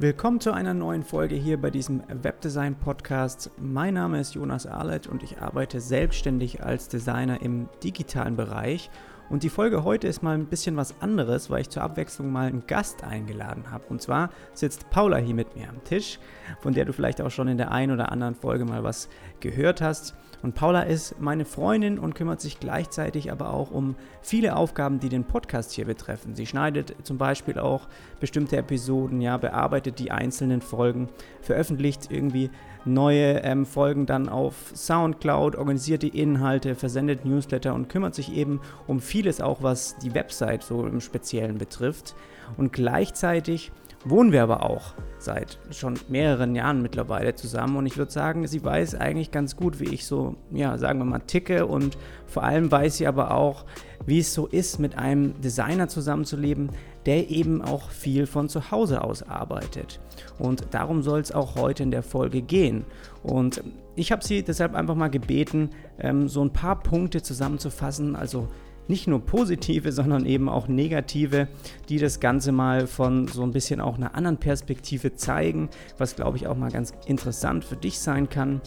Willkommen zu einer neuen Folge hier bei diesem Webdesign Podcast. Mein Name ist Jonas Arlett und ich arbeite selbstständig als Designer im digitalen Bereich und die Folge heute ist mal ein bisschen was anderes, weil ich zur Abwechslung mal einen Gast eingeladen habe. Und zwar sitzt Paula hier mit mir am Tisch, von der du vielleicht auch schon in der einen oder anderen Folge mal was gehört hast. Und Paula ist meine Freundin und kümmert sich gleichzeitig aber auch um viele Aufgaben, die den Podcast hier betreffen. Sie schneidet zum Beispiel auch bestimmte Episoden, ja, bearbeitet die einzelnen Folgen, veröffentlicht irgendwie neue ähm, Folgen dann auf Soundcloud, organisiert die Inhalte, versendet Newsletter und kümmert sich eben um vieles auch, was die Website so im Speziellen betrifft. Und gleichzeitig wohnen wir aber auch seit schon mehreren Jahren mittlerweile zusammen und ich würde sagen, sie weiß eigentlich ganz gut, wie ich so, ja, sagen wir mal, ticke und vor allem weiß sie aber auch, wie es so ist, mit einem Designer zusammenzuleben, der eben auch viel von zu Hause aus arbeitet. Und darum soll es auch heute in der Folge gehen. Und ich habe sie deshalb einfach mal gebeten, ähm, so ein paar Punkte zusammenzufassen, also nicht nur positive, sondern eben auch negative, die das Ganze mal von so ein bisschen auch einer anderen Perspektive zeigen, was glaube ich auch mal ganz interessant für dich sein kann.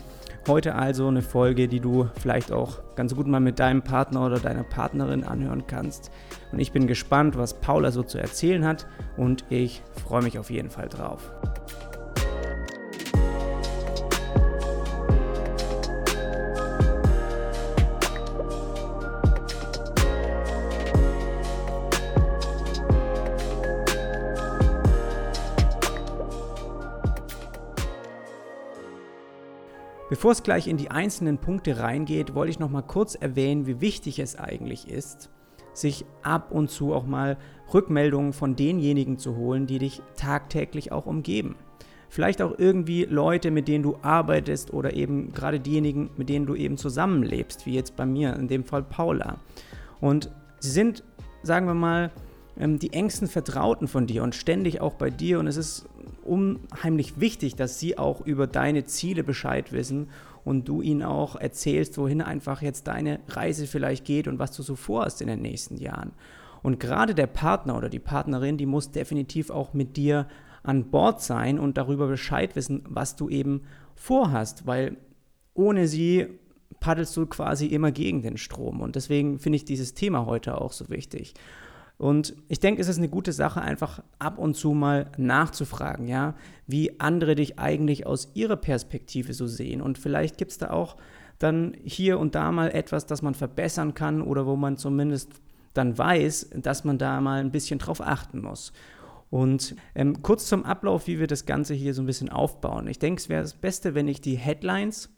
Heute also eine Folge, die du vielleicht auch ganz gut mal mit deinem Partner oder deiner Partnerin anhören kannst. Und ich bin gespannt, was Paula so zu erzählen hat und ich freue mich auf jeden Fall drauf. Bevor es gleich in die einzelnen Punkte reingeht, wollte ich noch mal kurz erwähnen, wie wichtig es eigentlich ist, sich ab und zu auch mal Rückmeldungen von denjenigen zu holen, die dich tagtäglich auch umgeben. Vielleicht auch irgendwie Leute, mit denen du arbeitest oder eben gerade diejenigen, mit denen du eben zusammenlebst, wie jetzt bei mir, in dem Fall Paula. Und sie sind, sagen wir mal, ähm, die engsten Vertrauten von dir und ständig auch bei dir. Und es ist unheimlich wichtig, dass sie auch über deine Ziele Bescheid wissen und du ihnen auch erzählst, wohin einfach jetzt deine Reise vielleicht geht und was du so vorhast in den nächsten Jahren. Und gerade der Partner oder die Partnerin, die muss definitiv auch mit dir an Bord sein und darüber Bescheid wissen, was du eben vorhast, weil ohne sie paddelst du quasi immer gegen den Strom. Und deswegen finde ich dieses Thema heute auch so wichtig. Und ich denke, es ist eine gute Sache, einfach ab und zu mal nachzufragen, ja, wie andere dich eigentlich aus ihrer Perspektive so sehen. Und vielleicht gibt es da auch dann hier und da mal etwas, das man verbessern kann oder wo man zumindest dann weiß, dass man da mal ein bisschen drauf achten muss. Und ähm, kurz zum Ablauf, wie wir das Ganze hier so ein bisschen aufbauen. Ich denke, es wäre das Beste, wenn ich die Headlines,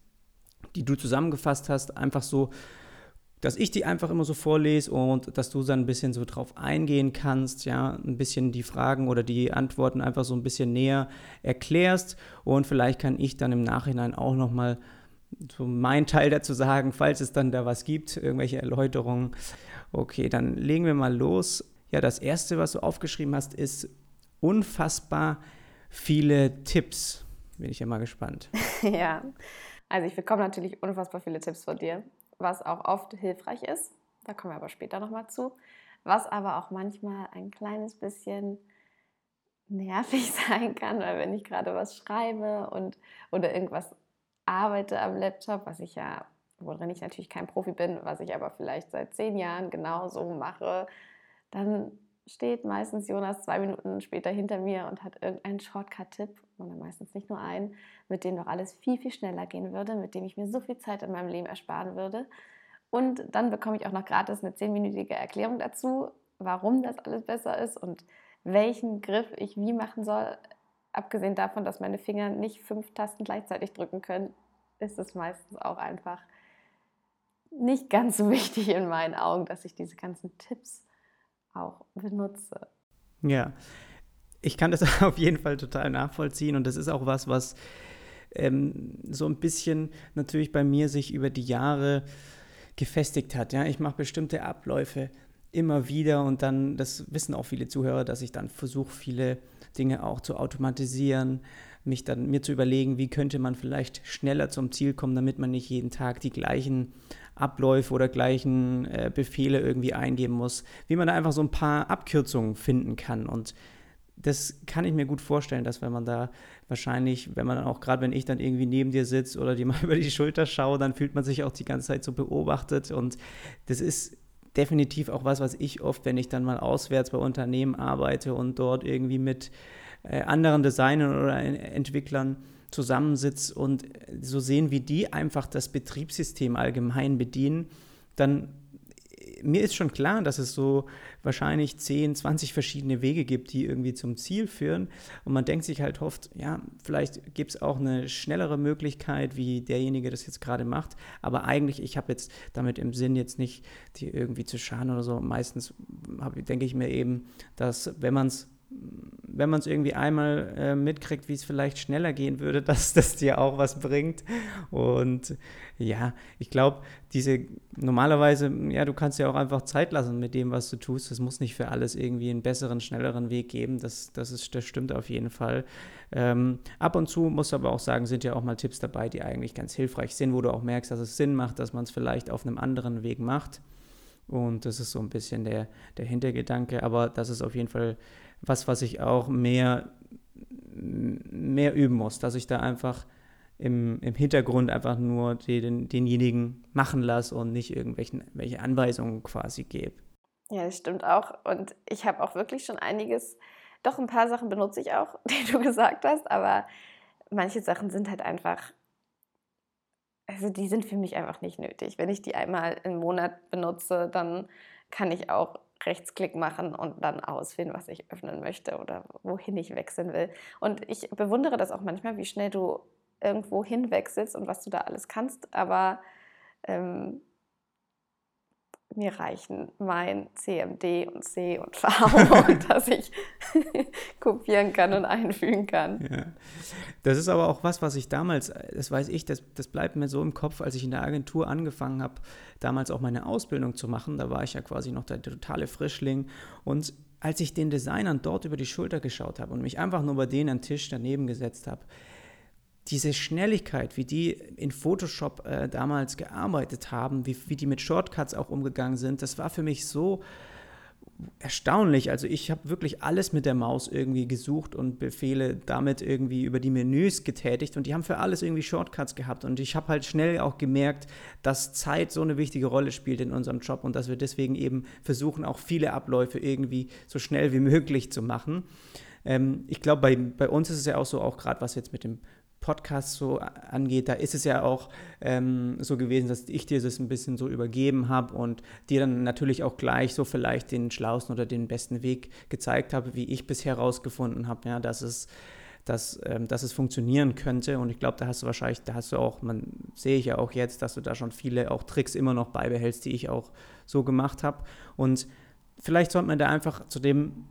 die du zusammengefasst hast, einfach so dass ich die einfach immer so vorlese und dass du dann ein bisschen so drauf eingehen kannst, ja, ein bisschen die Fragen oder die Antworten einfach so ein bisschen näher erklärst und vielleicht kann ich dann im Nachhinein auch nochmal so meinen Teil dazu sagen, falls es dann da was gibt, irgendwelche Erläuterungen. Okay, dann legen wir mal los. Ja, das erste, was du aufgeschrieben hast, ist unfassbar viele Tipps. Bin ich ja mal gespannt. ja, also ich bekomme natürlich unfassbar viele Tipps von dir was auch oft hilfreich ist. Da kommen wir aber später nochmal zu. Was aber auch manchmal ein kleines bisschen nervig sein kann, weil wenn ich gerade was schreibe und oder irgendwas arbeite am Laptop, was ich ja, worin ich natürlich kein Profi bin, was ich aber vielleicht seit zehn Jahren genau so mache, dann steht meistens Jonas zwei Minuten später hinter mir und hat irgendeinen Shortcut-Tipp, oder meistens nicht nur einen, mit dem doch alles viel, viel schneller gehen würde, mit dem ich mir so viel Zeit in meinem Leben ersparen würde. Und dann bekomme ich auch noch gratis eine zehnminütige Erklärung dazu, warum das alles besser ist und welchen Griff ich wie machen soll. Abgesehen davon, dass meine Finger nicht fünf Tasten gleichzeitig drücken können, ist es meistens auch einfach nicht ganz so wichtig in meinen Augen, dass ich diese ganzen Tipps auch benutze. Ja, ich kann das auf jeden Fall total nachvollziehen und das ist auch was, was ähm, so ein bisschen natürlich bei mir sich über die Jahre gefestigt hat. Ja, ich mache bestimmte Abläufe immer wieder und dann, das wissen auch viele Zuhörer, dass ich dann versuche, viele Dinge auch zu automatisieren, mich dann mir zu überlegen, wie könnte man vielleicht schneller zum Ziel kommen, damit man nicht jeden Tag die gleichen Abläufe oder gleichen äh, Befehle irgendwie eingeben muss, wie man da einfach so ein paar Abkürzungen finden kann. Und das kann ich mir gut vorstellen, dass wenn man da wahrscheinlich, wenn man auch gerade, wenn ich dann irgendwie neben dir sitze oder dir mal über die Schulter schaue, dann fühlt man sich auch die ganze Zeit so beobachtet und das ist definitiv auch was, was ich oft, wenn ich dann mal auswärts bei Unternehmen arbeite und dort irgendwie mit äh, anderen Designern oder Entwicklern zusammensitze und so sehen, wie die einfach das Betriebssystem allgemein bedienen, dann mir ist schon klar, dass es so wahrscheinlich 10, 20 verschiedene Wege gibt, die irgendwie zum Ziel führen. Und man denkt sich halt oft, ja, vielleicht gibt es auch eine schnellere Möglichkeit, wie derjenige das jetzt gerade macht. Aber eigentlich, ich habe jetzt damit im Sinn, jetzt nicht die irgendwie zu schaden oder so. Meistens denke ich mir eben, dass wenn man es wenn man es irgendwie einmal äh, mitkriegt, wie es vielleicht schneller gehen würde, dass das dir auch was bringt. Und ja, ich glaube, diese normalerweise, ja, du kannst ja auch einfach Zeit lassen mit dem, was du tust. Es muss nicht für alles irgendwie einen besseren, schnelleren Weg geben. Das, das, ist, das stimmt auf jeden Fall. Ähm, ab und zu muss aber auch sagen, sind ja auch mal Tipps dabei, die eigentlich ganz hilfreich sind, wo du auch merkst, dass es Sinn macht, dass man es vielleicht auf einem anderen Weg macht. Und das ist so ein bisschen der, der Hintergedanke. Aber das ist auf jeden Fall was, was ich auch mehr, mehr üben muss, dass ich da einfach im, im Hintergrund einfach nur den, denjenigen machen lasse und nicht irgendwelche Anweisungen quasi gebe. Ja, das stimmt auch. Und ich habe auch wirklich schon einiges, doch ein paar Sachen benutze ich auch, die du gesagt hast, aber manche Sachen sind halt einfach, also die sind für mich einfach nicht nötig. Wenn ich die einmal im Monat benutze, dann kann ich auch Rechtsklick machen und dann auswählen, was ich öffnen möchte oder wohin ich wechseln will. Und ich bewundere das auch manchmal, wie schnell du irgendwo hinwechselst und was du da alles kannst, aber ähm, mir reichen mein CMD und C und V dass ich kopieren kann und einfügen kann. Ja. Das ist aber auch was, was ich damals, das weiß ich, das, das bleibt mir so im Kopf, als ich in der Agentur angefangen habe, damals auch meine Ausbildung zu machen. Da war ich ja quasi noch der totale Frischling und als ich den Designern dort über die Schulter geschaut habe und mich einfach nur bei denen am Tisch daneben gesetzt habe, diese Schnelligkeit, wie die in Photoshop äh, damals gearbeitet haben, wie, wie die mit Shortcuts auch umgegangen sind, das war für mich so erstaunlich. Also ich habe wirklich alles mit der Maus irgendwie gesucht und Befehle damit irgendwie über die Menüs getätigt und die haben für alles irgendwie Shortcuts gehabt und ich habe halt schnell auch gemerkt, dass Zeit so eine wichtige Rolle spielt in unserem Job und dass wir deswegen eben versuchen, auch viele Abläufe irgendwie so schnell wie möglich zu machen. Ähm, ich glaube, bei, bei uns ist es ja auch so, auch gerade was jetzt mit dem Podcast so angeht, da ist es ja auch ähm, so gewesen, dass ich dir das ein bisschen so übergeben habe und dir dann natürlich auch gleich so vielleicht den schlausten oder den besten Weg gezeigt habe, wie ich bisher herausgefunden habe, ja, dass es dass, ähm, dass es funktionieren könnte. Und ich glaube, da hast du wahrscheinlich, da hast du auch, man sehe ich ja auch jetzt, dass du da schon viele auch Tricks immer noch beibehältst, die ich auch so gemacht habe. Und vielleicht sollte man da einfach zu dem,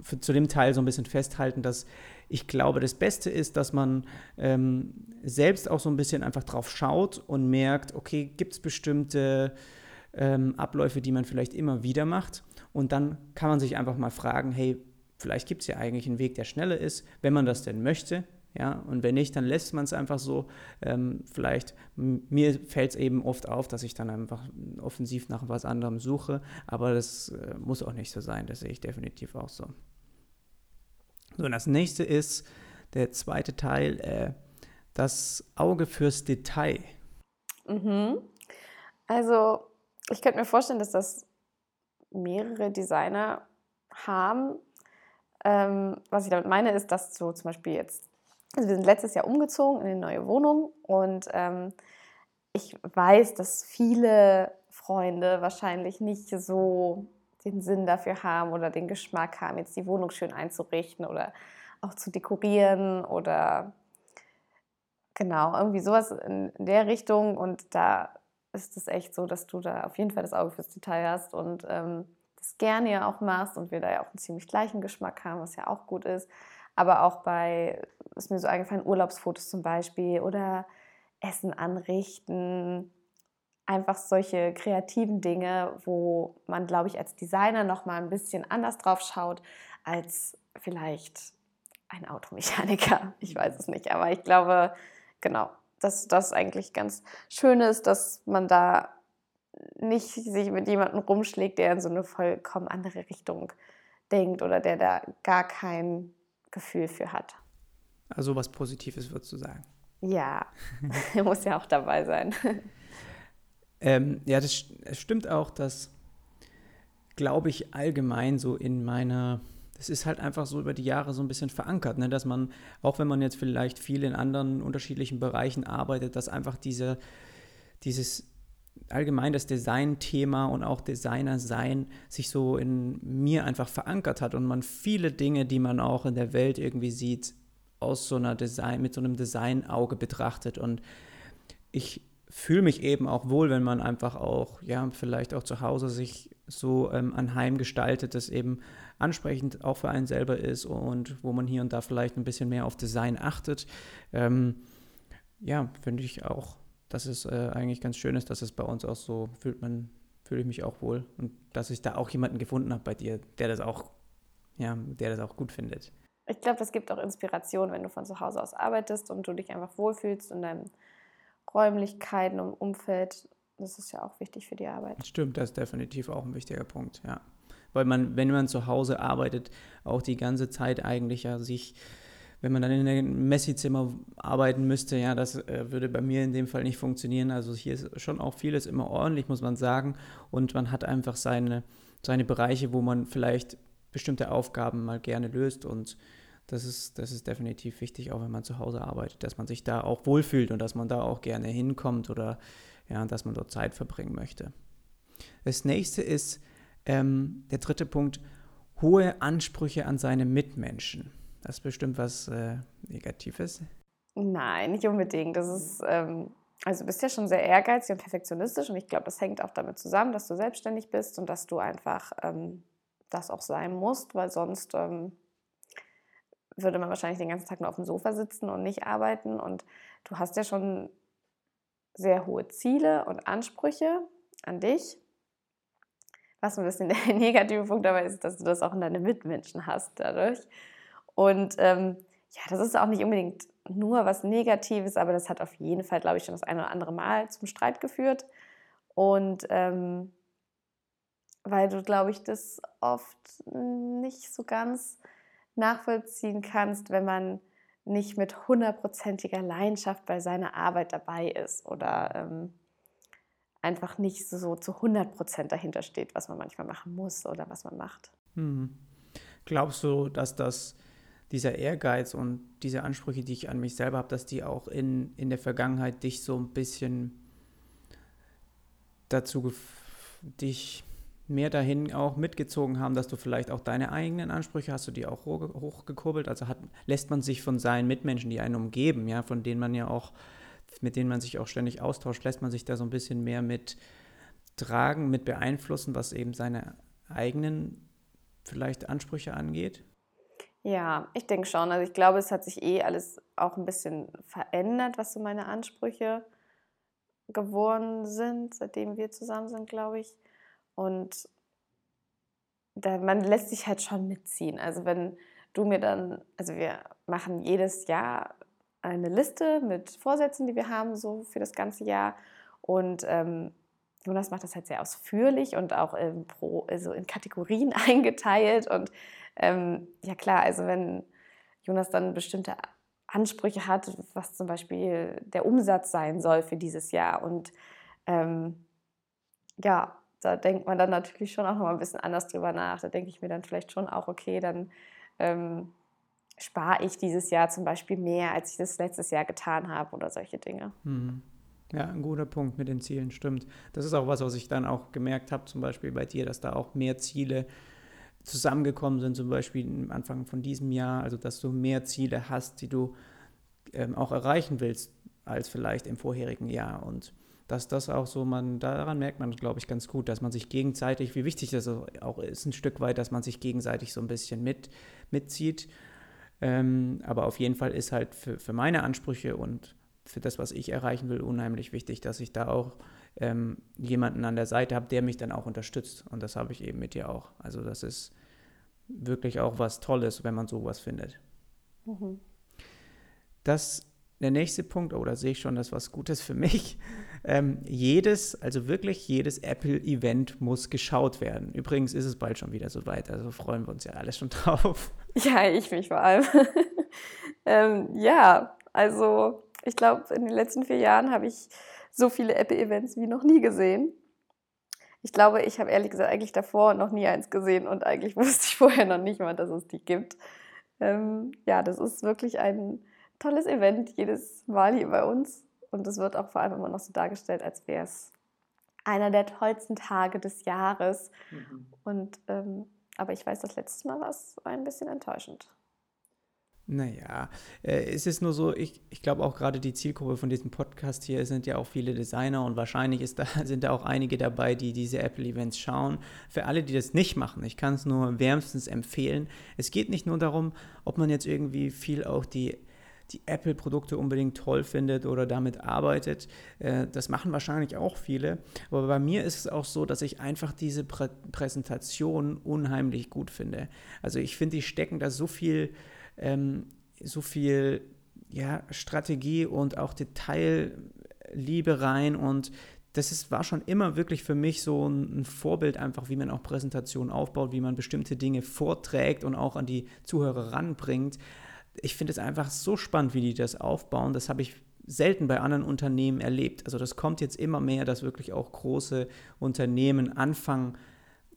für, zu dem Teil so ein bisschen festhalten, dass ich glaube, das Beste ist, dass man ähm, selbst auch so ein bisschen einfach drauf schaut und merkt, okay, gibt es bestimmte ähm, Abläufe, die man vielleicht immer wieder macht. Und dann kann man sich einfach mal fragen, hey, vielleicht gibt es ja eigentlich einen Weg, der schneller ist, wenn man das denn möchte. Ja, und wenn nicht, dann lässt man es einfach so. Ähm, vielleicht, mir fällt es eben oft auf, dass ich dann einfach offensiv nach was anderem suche, aber das äh, muss auch nicht so sein, das sehe ich definitiv auch so. So, und das nächste ist der zweite Teil, äh, das Auge fürs Detail. Mhm. Also, ich könnte mir vorstellen, dass das mehrere Designer haben. Ähm, was ich damit meine, ist, dass so zum Beispiel jetzt, also wir sind letztes Jahr umgezogen in eine neue Wohnung und ähm, ich weiß, dass viele Freunde wahrscheinlich nicht so den Sinn dafür haben oder den Geschmack haben, jetzt die Wohnung schön einzurichten oder auch zu dekorieren oder genau, irgendwie sowas in, der Richtung. Und da ist es echt so, dass du da auf jeden Fall das Auge fürs Detail hast und ähm, das gerne ja auch machst und wir da ja auch einen ziemlich gleichen Geschmack haben, was ja auch gut ist. Aber auch bei, ist mir so eingefallen, Urlaubsfotos zum Beispiel oder Essen anrichten, einfach solche kreativen Dinge, wo man, glaube ich, als Designer noch mal ein bisschen anders drauf schaut als vielleicht ein Automechaniker. Ich weiß es nicht, aber ich glaube, genau, dass das eigentlich ganz schön ist, dass man da nicht sich mit jemandem rumschlägt, der in so eine vollkommen andere Richtung denkt oder der da gar kein Gefühl für hat. Also was Positives würdest du sagen? Ja, er muss ja auch dabei sein. Ähm, ja, das, das stimmt auch, dass, glaube ich, allgemein so in meiner, das ist halt einfach so über die Jahre so ein bisschen verankert, ne? dass man, auch wenn man jetzt vielleicht viel in anderen unterschiedlichen Bereichen arbeitet, dass einfach diese, dieses allgemein das Design-Thema und auch Designer sein sich so in mir einfach verankert hat und man viele Dinge, die man auch in der Welt irgendwie sieht, aus so einer Design, mit so einem Design-Auge betrachtet. Und ich fühle mich eben auch wohl, wenn man einfach auch, ja, vielleicht auch zu Hause sich so ähm, ein Heim gestaltet, das eben ansprechend auch für einen selber ist und wo man hier und da vielleicht ein bisschen mehr auf Design achtet. Ähm, ja, finde ich auch, dass es äh, eigentlich ganz schön ist, dass es bei uns auch so fühlt man, fühle ich mich auch wohl und dass ich da auch jemanden gefunden habe bei dir, der das auch, ja, der das auch gut findet. Ich glaube, das gibt auch Inspiration, wenn du von zu Hause aus arbeitest und du dich einfach wohlfühlst in deinen Räumlichkeiten und Umfeld. Das ist ja auch wichtig für die Arbeit. Stimmt, das ist definitiv auch ein wichtiger Punkt, ja. Weil man, wenn man zu Hause arbeitet, auch die ganze Zeit eigentlich ja sich, wenn man dann in einem Messizimmer arbeiten müsste, ja, das äh, würde bei mir in dem Fall nicht funktionieren. Also hier ist schon auch vieles immer ordentlich, muss man sagen. Und man hat einfach seine, seine Bereiche, wo man vielleicht bestimmte Aufgaben mal gerne löst und das ist, das ist definitiv wichtig, auch wenn man zu Hause arbeitet, dass man sich da auch wohlfühlt und dass man da auch gerne hinkommt oder ja, dass man dort Zeit verbringen möchte. Das nächste ist ähm, der dritte Punkt, hohe Ansprüche an seine Mitmenschen. Das ist bestimmt was äh, Negatives. Nein, nicht unbedingt. Das ist, ähm, also du bist ja schon sehr ehrgeizig und perfektionistisch und ich glaube, das hängt auch damit zusammen, dass du selbstständig bist und dass du einfach ähm, das auch sein musst, weil sonst ähm, würde man wahrscheinlich den ganzen Tag nur auf dem Sofa sitzen und nicht arbeiten. Und du hast ja schon sehr hohe Ziele und Ansprüche an dich. Was ein bisschen der negative Punkt dabei ist, dass du das auch in deine Mitmenschen hast dadurch. Und ähm, ja, das ist auch nicht unbedingt nur was Negatives, aber das hat auf jeden Fall, glaube ich, schon das eine oder andere Mal zum Streit geführt. Und ähm, weil du, glaube ich, das oft nicht so ganz nachvollziehen kannst, wenn man nicht mit hundertprozentiger Leidenschaft bei seiner Arbeit dabei ist oder ähm, einfach nicht so zu 100 Prozent dahinter steht, was man manchmal machen muss oder was man macht. Hm. Glaubst du, dass das dieser Ehrgeiz und diese Ansprüche, die ich an mich selber habe, dass die auch in, in der Vergangenheit dich so ein bisschen dazu dich mehr dahin auch mitgezogen haben, dass du vielleicht auch deine eigenen Ansprüche hast, du die auch hochgekurbelt? Also hat, lässt man sich von seinen Mitmenschen, die einen umgeben, ja, von denen man ja auch, mit denen man sich auch ständig austauscht, lässt man sich da so ein bisschen mehr mit tragen, mit beeinflussen, was eben seine eigenen vielleicht Ansprüche angeht? Ja, ich denke schon. Also ich glaube, es hat sich eh alles auch ein bisschen verändert, was so meine Ansprüche geworden sind, seitdem wir zusammen sind, glaube ich. Und da, man lässt sich halt schon mitziehen. Also wenn du mir dann, also wir machen jedes Jahr eine Liste mit Vorsätzen, die wir haben, so für das ganze Jahr. Und ähm, Jonas macht das halt sehr ausführlich und auch in, Pro, also in Kategorien eingeteilt. Und ähm, ja klar, also wenn Jonas dann bestimmte Ansprüche hat, was zum Beispiel der Umsatz sein soll für dieses Jahr. Und ähm, ja, da denkt man dann natürlich schon auch noch mal ein bisschen anders drüber nach. Da denke ich mir dann vielleicht schon auch, okay, dann ähm, spare ich dieses Jahr zum Beispiel mehr, als ich das letztes Jahr getan habe oder solche Dinge. Mhm. Ja, ein guter Punkt mit den Zielen, stimmt. Das ist auch was, was ich dann auch gemerkt habe, zum Beispiel bei dir, dass da auch mehr Ziele zusammengekommen sind, zum Beispiel am Anfang von diesem Jahr, also dass du mehr Ziele hast, die du ähm, auch erreichen willst, als vielleicht im vorherigen Jahr. Und dass das auch so, man, daran merkt man, glaube ich, ganz gut, dass man sich gegenseitig, wie wichtig das auch ist, ein Stück weit, dass man sich gegenseitig so ein bisschen mit, mitzieht. Ähm, aber auf jeden Fall ist halt für, für meine Ansprüche und für das, was ich erreichen will, unheimlich wichtig, dass ich da auch ähm, jemanden an der Seite habe, der mich dann auch unterstützt. Und das habe ich eben mit dir auch. Also das ist wirklich auch was Tolles, wenn man sowas findet. Mhm. Das der nächste Punkt, oh, sehe ich schon, das was Gutes für mich. Ähm, jedes, also wirklich jedes Apple-Event muss geschaut werden. Übrigens ist es bald schon wieder soweit, also freuen wir uns ja alle schon drauf. Ja, ich mich vor allem. ähm, ja, also ich glaube, in den letzten vier Jahren habe ich so viele Apple-Events wie noch nie gesehen. Ich glaube, ich habe ehrlich gesagt eigentlich davor noch nie eins gesehen und eigentlich wusste ich vorher noch nicht mal, dass es die gibt. Ähm, ja, das ist wirklich ein tolles Event jedes Mal hier bei uns und es wird auch vor allem immer noch so dargestellt, als wäre es einer der tollsten Tage des Jahres. Mhm. Und ähm, aber ich weiß, das letzte Mal war es ein bisschen enttäuschend. Naja, äh, es ist nur so, ich, ich glaube auch gerade die Zielgruppe von diesem Podcast hier sind ja auch viele Designer und wahrscheinlich ist da, sind da auch einige dabei, die diese Apple-Events schauen. Für alle, die das nicht machen, ich kann es nur wärmstens empfehlen. Es geht nicht nur darum, ob man jetzt irgendwie viel auch die die Apple-Produkte unbedingt toll findet oder damit arbeitet. Äh, das machen wahrscheinlich auch viele. Aber bei mir ist es auch so, dass ich einfach diese Prä Präsentation unheimlich gut finde. Also ich finde, die stecken da so viel ähm, so viel ja, Strategie und auch Detailliebe rein und das ist, war schon immer wirklich für mich so ein, ein, Vorbild einfach, wie man auch Präsentationen aufbaut, wie man bestimmte Dinge vorträgt und auch an die Zuhörer ranbringt. Ich finde es einfach so spannend, wie die das aufbauen. Das habe ich selten bei anderen Unternehmen erlebt. Also das kommt jetzt immer mehr, dass wirklich auch große Unternehmen anfangen,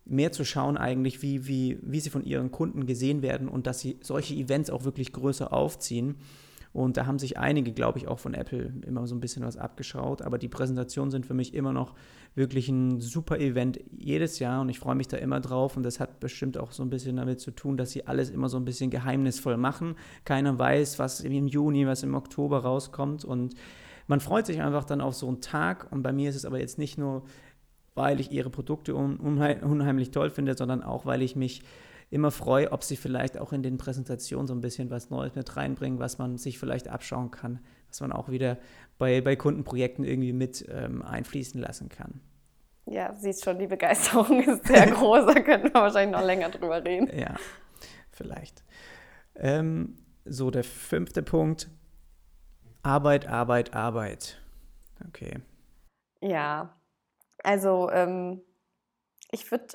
mehr zu schauen eigentlich, wie, wie, wie sie von ihren Kunden gesehen werden und dass sie solche Events auch wirklich größer aufziehen. Und da haben sich einige, glaube ich, auch von Apple immer so ein bisschen was abgeschaut. Aber die Präsentationen sind für mich immer noch wirklich ein super Event jedes Jahr und ich freue mich da immer drauf. Und das hat bestimmt auch so ein bisschen damit zu tun, dass sie alles immer so ein bisschen geheimnisvoll machen. Keiner weiß, was im Juni, was im Oktober rauskommt. Und man freut sich einfach dann auf so einen Tag. Und bei mir ist es aber jetzt nicht nur weil ich ihre Produkte unheimlich toll finde, sondern auch, weil ich mich immer freue, ob sie vielleicht auch in den Präsentationen so ein bisschen was Neues mit reinbringen, was man sich vielleicht abschauen kann, was man auch wieder bei, bei Kundenprojekten irgendwie mit ähm, einfließen lassen kann. Ja, siehst schon, die Begeisterung ist sehr groß, da könnten wir wahrscheinlich noch länger drüber reden. Ja, vielleicht. Ähm, so, der fünfte Punkt. Arbeit, Arbeit, Arbeit. Okay. Ja, also ähm, ich würde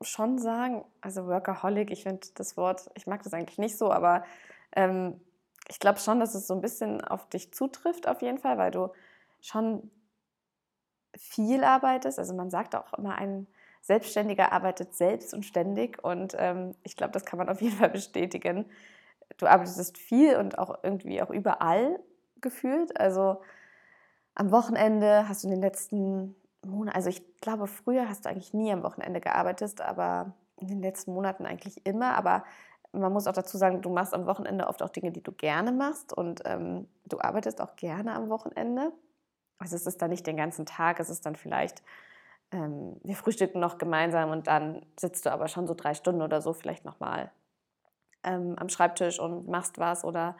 schon sagen, also Workaholic, ich finde das Wort, ich mag das eigentlich nicht so, aber ähm, ich glaube schon, dass es so ein bisschen auf dich zutrifft auf jeden Fall, weil du schon viel arbeitest. Also man sagt auch immer, ein Selbstständiger arbeitet selbst und ständig und ähm, ich glaube, das kann man auf jeden Fall bestätigen. Du arbeitest viel und auch irgendwie auch überall gefühlt. Also am Wochenende hast du in den letzten Monate, also ich glaube, früher hast du eigentlich nie am Wochenende gearbeitet, aber in den letzten Monaten eigentlich immer. Aber man muss auch dazu sagen, du machst am Wochenende oft auch Dinge, die du gerne machst und ähm, du arbeitest auch gerne am Wochenende. Also es ist dann nicht den ganzen Tag, es ist dann vielleicht, ähm, wir frühstücken noch gemeinsam und dann sitzt du aber schon so drei Stunden oder so vielleicht nochmal ähm, am Schreibtisch und machst was oder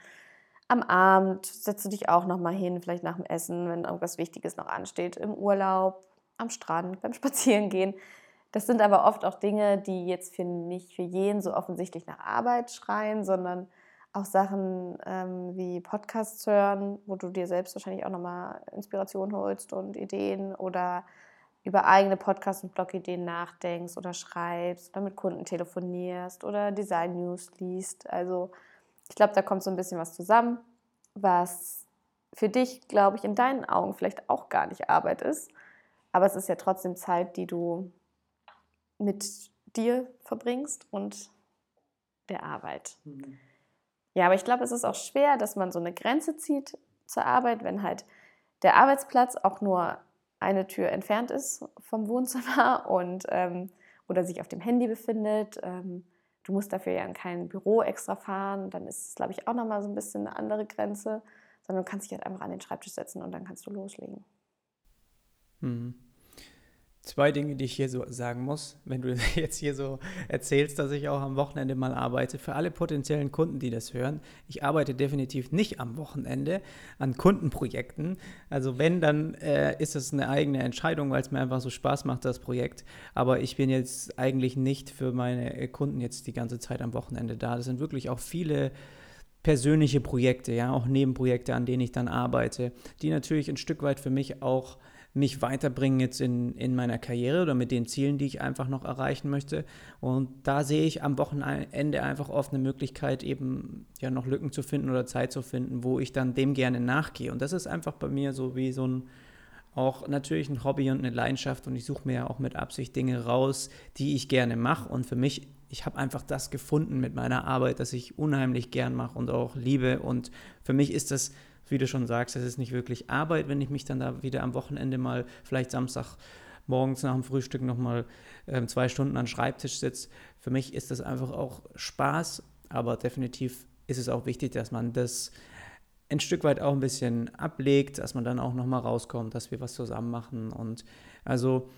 am Abend setzt du dich auch nochmal hin, vielleicht nach dem Essen, wenn irgendwas Wichtiges noch ansteht, im Urlaub am Strand, beim Spazierengehen. Das sind aber oft auch Dinge, die jetzt für nicht für jeden so offensichtlich nach Arbeit schreien, sondern auch Sachen ähm, wie Podcasts hören, wo du dir selbst wahrscheinlich auch nochmal Inspiration holst und Ideen oder über eigene Podcasts und Blogideen nachdenkst oder schreibst oder mit Kunden telefonierst oder Design News liest. Also ich glaube, da kommt so ein bisschen was zusammen, was für dich, glaube ich, in deinen Augen vielleicht auch gar nicht Arbeit ist, aber es ist ja trotzdem Zeit, die du mit dir verbringst und der Arbeit. Mhm. Ja, aber ich glaube, es ist auch schwer, dass man so eine Grenze zieht zur Arbeit, wenn halt der Arbeitsplatz auch nur eine Tür entfernt ist vom Wohnzimmer und ähm, oder sich auf dem Handy befindet. Ähm, du musst dafür ja in kein Büro extra fahren. Dann ist es, glaube ich, auch nochmal so ein bisschen eine andere Grenze, sondern du kannst dich halt einfach an den Schreibtisch setzen und dann kannst du loslegen. Mhm. Zwei Dinge, die ich hier so sagen muss, wenn du jetzt hier so erzählst, dass ich auch am Wochenende mal arbeite. Für alle potenziellen Kunden, die das hören, ich arbeite definitiv nicht am Wochenende an Kundenprojekten. Also wenn, dann äh, ist es eine eigene Entscheidung, weil es mir einfach so Spaß macht, das Projekt. Aber ich bin jetzt eigentlich nicht für meine Kunden jetzt die ganze Zeit am Wochenende da. Das sind wirklich auch viele persönliche Projekte, ja, auch Nebenprojekte, an denen ich dann arbeite, die natürlich ein Stück weit für mich auch mich weiterbringen jetzt in, in meiner Karriere oder mit den Zielen, die ich einfach noch erreichen möchte. Und da sehe ich am Wochenende einfach oft eine Möglichkeit, eben ja noch Lücken zu finden oder Zeit zu finden, wo ich dann dem gerne nachgehe. Und das ist einfach bei mir so wie so ein auch natürlich ein Hobby und eine Leidenschaft und ich suche mir ja auch mit Absicht Dinge raus, die ich gerne mache. Und für mich, ich habe einfach das gefunden mit meiner Arbeit, das ich unheimlich gern mache und auch liebe. Und für mich ist das wie du schon sagst, es ist nicht wirklich Arbeit, wenn ich mich dann da wieder am Wochenende mal, vielleicht Samstag morgens nach dem Frühstück nochmal ähm, zwei Stunden an den Schreibtisch sitze. Für mich ist das einfach auch Spaß, aber definitiv ist es auch wichtig, dass man das ein Stück weit auch ein bisschen ablegt, dass man dann auch nochmal rauskommt, dass wir was zusammen machen. Und also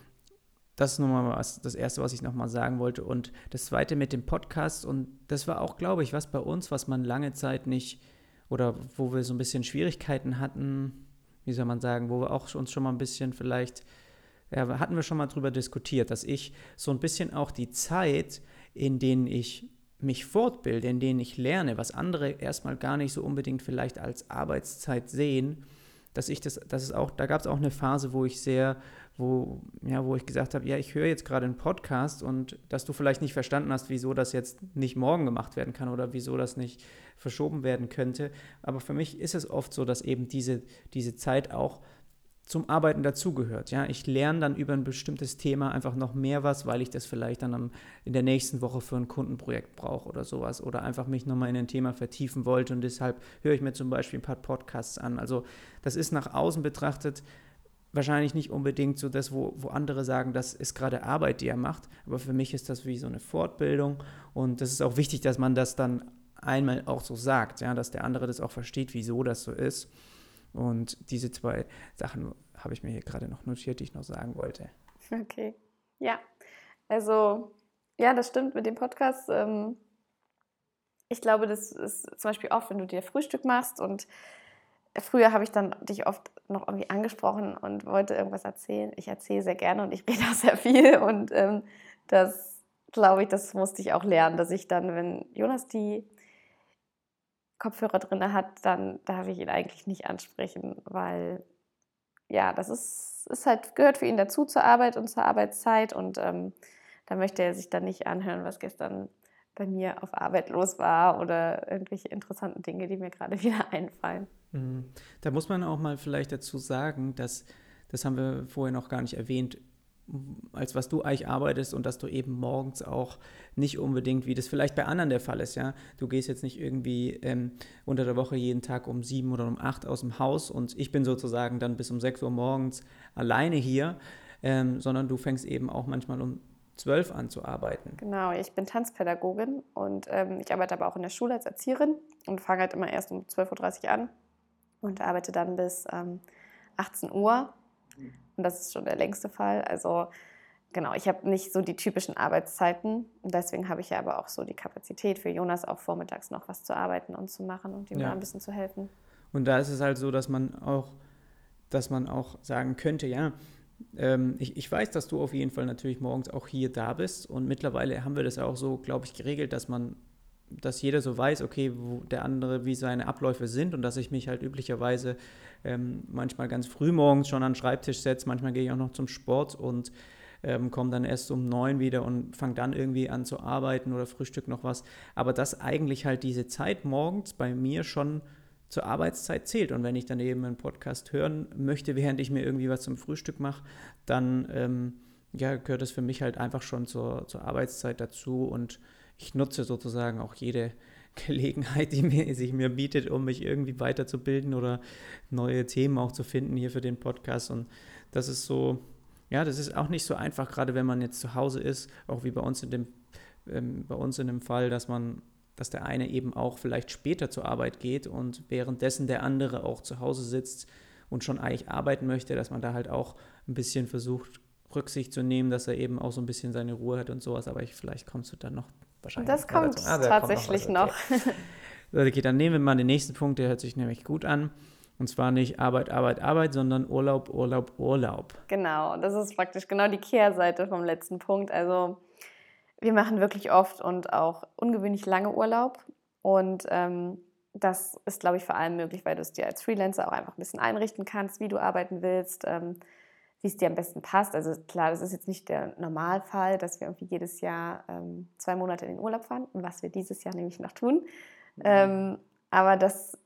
das ist nochmal was, das Erste, was ich nochmal sagen wollte. Und das Zweite mit dem Podcast. Und das war auch, glaube ich, was bei uns, was man lange Zeit nicht oder wo wir so ein bisschen Schwierigkeiten hatten, wie soll man sagen, wo wir auch uns schon mal ein bisschen vielleicht, ja, hatten wir schon mal drüber diskutiert, dass ich so ein bisschen auch die Zeit, in denen ich mich fortbilde, in denen ich lerne, was andere erstmal gar nicht so unbedingt vielleicht als Arbeitszeit sehen, dass ich das, das ist auch, da gab es auch eine Phase, wo ich sehr wo, ja, wo ich gesagt habe, ja, ich höre jetzt gerade einen Podcast und dass du vielleicht nicht verstanden hast, wieso das jetzt nicht morgen gemacht werden kann oder wieso das nicht verschoben werden könnte. Aber für mich ist es oft so, dass eben diese, diese Zeit auch zum Arbeiten dazugehört. Ja, ich lerne dann über ein bestimmtes Thema einfach noch mehr was, weil ich das vielleicht dann am, in der nächsten Woche für ein Kundenprojekt brauche oder sowas oder einfach mich nochmal in ein Thema vertiefen wollte und deshalb höre ich mir zum Beispiel ein paar Podcasts an. Also das ist nach außen betrachtet wahrscheinlich nicht unbedingt so das, wo, wo andere sagen, das ist gerade Arbeit, die er macht. Aber für mich ist das wie so eine Fortbildung. Und das ist auch wichtig, dass man das dann einmal auch so sagt, ja, dass der andere das auch versteht, wieso das so ist. Und diese zwei Sachen habe ich mir hier gerade noch notiert, die ich noch sagen wollte. Okay. Ja. Also, ja, das stimmt mit dem Podcast. Ähm, ich glaube, das ist zum Beispiel oft, wenn du dir Frühstück machst und früher habe ich dann dich oft noch irgendwie angesprochen und wollte irgendwas erzählen. Ich erzähle sehr gerne und ich rede auch sehr viel. Und ähm, das, glaube ich, das musste ich auch lernen, dass ich dann, wenn Jonas die Kopfhörer drin hat, dann darf ich ihn eigentlich nicht ansprechen, weil ja, das ist, ist halt, gehört für ihn dazu zur Arbeit und zur Arbeitszeit und ähm, da möchte er sich dann nicht anhören, was gestern bei mir auf Arbeit los war oder irgendwelche interessanten Dinge, die mir gerade wieder einfallen. Mhm. Da muss man auch mal vielleicht dazu sagen, dass, das haben wir vorher noch gar nicht erwähnt, als was du eigentlich arbeitest und dass du eben morgens auch nicht unbedingt, wie das vielleicht bei anderen der Fall ist, ja, du gehst jetzt nicht irgendwie ähm, unter der Woche jeden Tag um sieben oder um acht aus dem Haus und ich bin sozusagen dann bis um sechs Uhr morgens alleine hier, ähm, sondern du fängst eben auch manchmal um zwölf an zu arbeiten. Genau, ich bin Tanzpädagogin und ähm, ich arbeite aber auch in der Schule als Erzieherin und fange halt immer erst um 12.30 Uhr an und arbeite dann bis ähm, 18 Uhr. Und das ist schon der längste Fall. Also genau, ich habe nicht so die typischen Arbeitszeiten. Und deswegen habe ich ja aber auch so die Kapazität für Jonas auch vormittags noch was zu arbeiten und zu machen und ihm ja. da ein bisschen zu helfen. Und da ist es halt so, dass man auch, dass man auch sagen könnte, ja, ähm, ich, ich weiß, dass du auf jeden Fall natürlich morgens auch hier da bist. Und mittlerweile haben wir das auch so, glaube ich, geregelt, dass man dass jeder so weiß, okay, wo der andere, wie seine Abläufe sind und dass ich mich halt üblicherweise ähm, manchmal ganz früh morgens schon an den Schreibtisch setze, manchmal gehe ich auch noch zum Sport und ähm, komme dann erst um neun wieder und fange dann irgendwie an zu arbeiten oder frühstück noch was. Aber dass eigentlich halt diese Zeit morgens bei mir schon zur Arbeitszeit zählt. Und wenn ich dann eben einen Podcast hören möchte, während ich mir irgendwie was zum Frühstück mache, dann ähm, ja, gehört es für mich halt einfach schon zur, zur Arbeitszeit dazu und ich nutze sozusagen auch jede Gelegenheit, die mir, sich mir bietet, um mich irgendwie weiterzubilden oder neue Themen auch zu finden hier für den Podcast. Und das ist so, ja, das ist auch nicht so einfach, gerade wenn man jetzt zu Hause ist, auch wie bei uns in dem, ähm, bei uns in dem Fall, dass man, dass der eine eben auch vielleicht später zur Arbeit geht und währenddessen der andere auch zu Hause sitzt und schon eigentlich arbeiten möchte, dass man da halt auch ein bisschen versucht, Rücksicht zu nehmen, dass er eben auch so ein bisschen seine Ruhe hat und sowas. Aber ich, vielleicht kommst du dann noch wahrscheinlich. Das kommt ah, tatsächlich kommt noch. noch. okay, dann nehmen wir mal den nächsten Punkt, der hört sich nämlich gut an. Und zwar nicht Arbeit, Arbeit, Arbeit, sondern Urlaub, Urlaub, Urlaub. Genau, das ist praktisch genau die Kehrseite vom letzten Punkt. Also wir machen wirklich oft und auch ungewöhnlich lange Urlaub. Und ähm, das ist, glaube ich, vor allem möglich, weil du es dir als Freelancer auch einfach ein bisschen einrichten kannst, wie du arbeiten willst, ähm, wie es dir am besten passt. Also klar, das ist jetzt nicht der Normalfall, dass wir irgendwie jedes Jahr ähm, zwei Monate in den Urlaub fahren, was wir dieses Jahr nämlich noch tun. Mhm. Ähm, aber das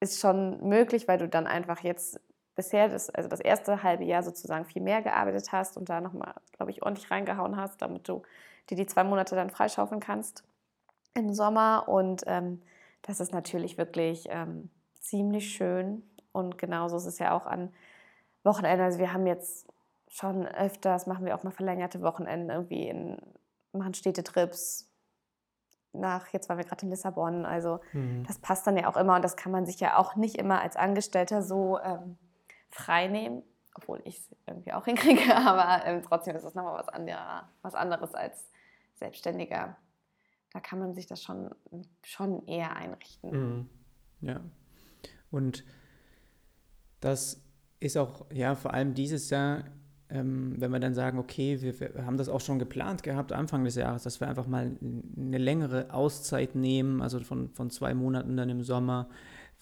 ist schon möglich, weil du dann einfach jetzt bisher, das, also das erste halbe Jahr sozusagen viel mehr gearbeitet hast und da nochmal, glaube ich, ordentlich reingehauen hast, damit du dir die zwei Monate dann freischaufeln kannst im Sommer. Und ähm, das ist natürlich wirklich ähm, ziemlich schön. Und genauso ist es ja auch an Wochenenden. Also wir haben jetzt schon öfters, machen wir auch mal verlängerte Wochenenden irgendwie in, machen Städtetrips nach, jetzt waren wir gerade in Lissabon. Also mhm. das passt dann ja auch immer und das kann man sich ja auch nicht immer als Angestellter so ähm, frei nehmen, obwohl ich es irgendwie auch hinkriege, aber ähm, trotzdem ist es nochmal was, anderer, was anderes als Selbstständiger da kann man sich das schon, schon eher einrichten. Mhm. Ja. Und das ist auch, ja, vor allem dieses Jahr, ähm, wenn wir dann sagen, okay, wir, wir, haben das auch schon geplant gehabt, Anfang des Jahres, dass wir einfach mal eine längere Auszeit nehmen, also von, von zwei Monaten dann im Sommer,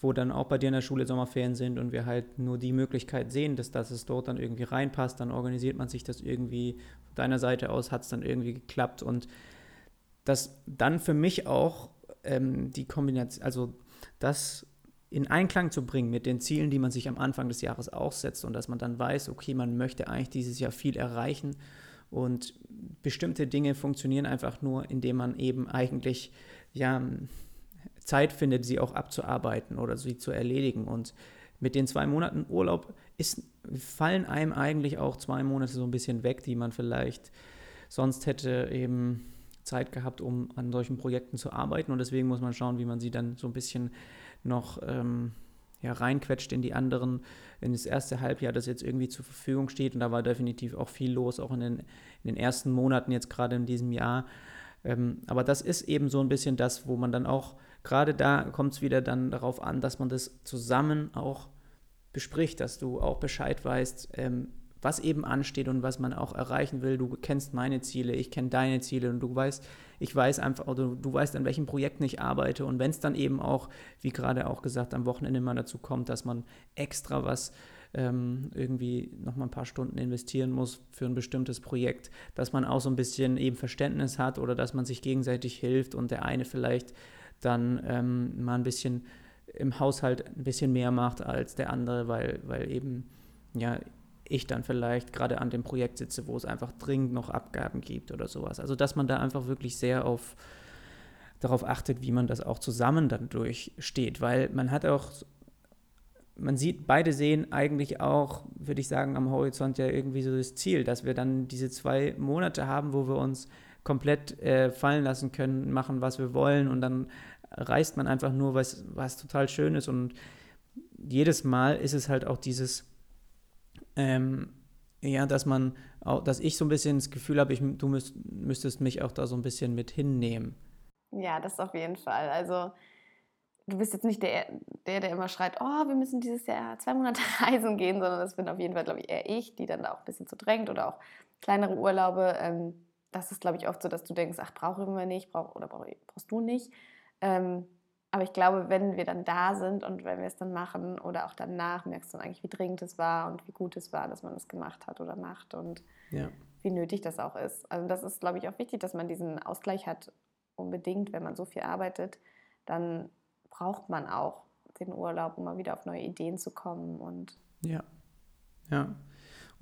wo dann auch bei dir in der Schule Sommerferien sind und wir halt nur die Möglichkeit sehen, dass, dass es dort dann irgendwie reinpasst, dann organisiert man sich das irgendwie, von deiner Seite aus hat es dann irgendwie geklappt und dass dann für mich auch ähm, die Kombination, also das in Einklang zu bringen mit den Zielen, die man sich am Anfang des Jahres auch setzt und dass man dann weiß, okay, man möchte eigentlich dieses Jahr viel erreichen und bestimmte Dinge funktionieren einfach nur, indem man eben eigentlich ja Zeit findet, sie auch abzuarbeiten oder sie zu erledigen und mit den zwei Monaten Urlaub ist, fallen einem eigentlich auch zwei Monate so ein bisschen weg, die man vielleicht sonst hätte eben Zeit gehabt, um an solchen Projekten zu arbeiten. Und deswegen muss man schauen, wie man sie dann so ein bisschen noch ähm, ja, reinquetscht in die anderen, in das erste Halbjahr, das jetzt irgendwie zur Verfügung steht. Und da war definitiv auch viel los, auch in den, in den ersten Monaten jetzt gerade in diesem Jahr. Ähm, aber das ist eben so ein bisschen das, wo man dann auch, gerade da kommt es wieder dann darauf an, dass man das zusammen auch bespricht, dass du auch Bescheid weißt, ähm, was eben ansteht und was man auch erreichen will. Du kennst meine Ziele, ich kenne deine Ziele und du weißt, ich weiß einfach, oder du weißt, an welchen Projekten ich arbeite. Und wenn es dann eben auch, wie gerade auch gesagt, am Wochenende mal dazu kommt, dass man extra was ähm, irgendwie nochmal ein paar Stunden investieren muss für ein bestimmtes Projekt, dass man auch so ein bisschen eben Verständnis hat oder dass man sich gegenseitig hilft und der eine vielleicht dann ähm, mal ein bisschen im Haushalt ein bisschen mehr macht als der andere, weil, weil eben ja ich dann vielleicht gerade an dem Projekt sitze, wo es einfach dringend noch Abgaben gibt oder sowas. Also dass man da einfach wirklich sehr auf darauf achtet, wie man das auch zusammen dann durchsteht, weil man hat auch man sieht, beide sehen eigentlich auch, würde ich sagen, am Horizont ja irgendwie so das Ziel, dass wir dann diese zwei Monate haben, wo wir uns komplett äh, fallen lassen können, machen, was wir wollen und dann reist man einfach nur, was, was total schön ist und jedes Mal ist es halt auch dieses ähm, ja, dass man, auch, dass ich so ein bisschen das Gefühl habe, du müsst, müsstest mich auch da so ein bisschen mit hinnehmen. Ja, das auf jeden Fall. Also du bist jetzt nicht der, der, der immer schreit, oh, wir müssen dieses Jahr zwei Monate reisen gehen, sondern das bin auf jeden Fall, glaube ich, eher ich, die dann da auch ein bisschen zu drängt oder auch kleinere Urlaube. Ähm, das ist, glaube ich, oft so, dass du denkst, ach, brauchen wir nicht, brauch, oder brauchst du nicht. Ähm, aber ich glaube, wenn wir dann da sind und wenn wir es dann machen oder auch danach, merkst du dann eigentlich, wie dringend es war und wie gut es war, dass man es gemacht hat oder macht und ja. wie nötig das auch ist. Also das ist, glaube ich, auch wichtig, dass man diesen Ausgleich hat. Unbedingt, wenn man so viel arbeitet, dann braucht man auch den Urlaub, um mal wieder auf neue Ideen zu kommen. Und ja, ja.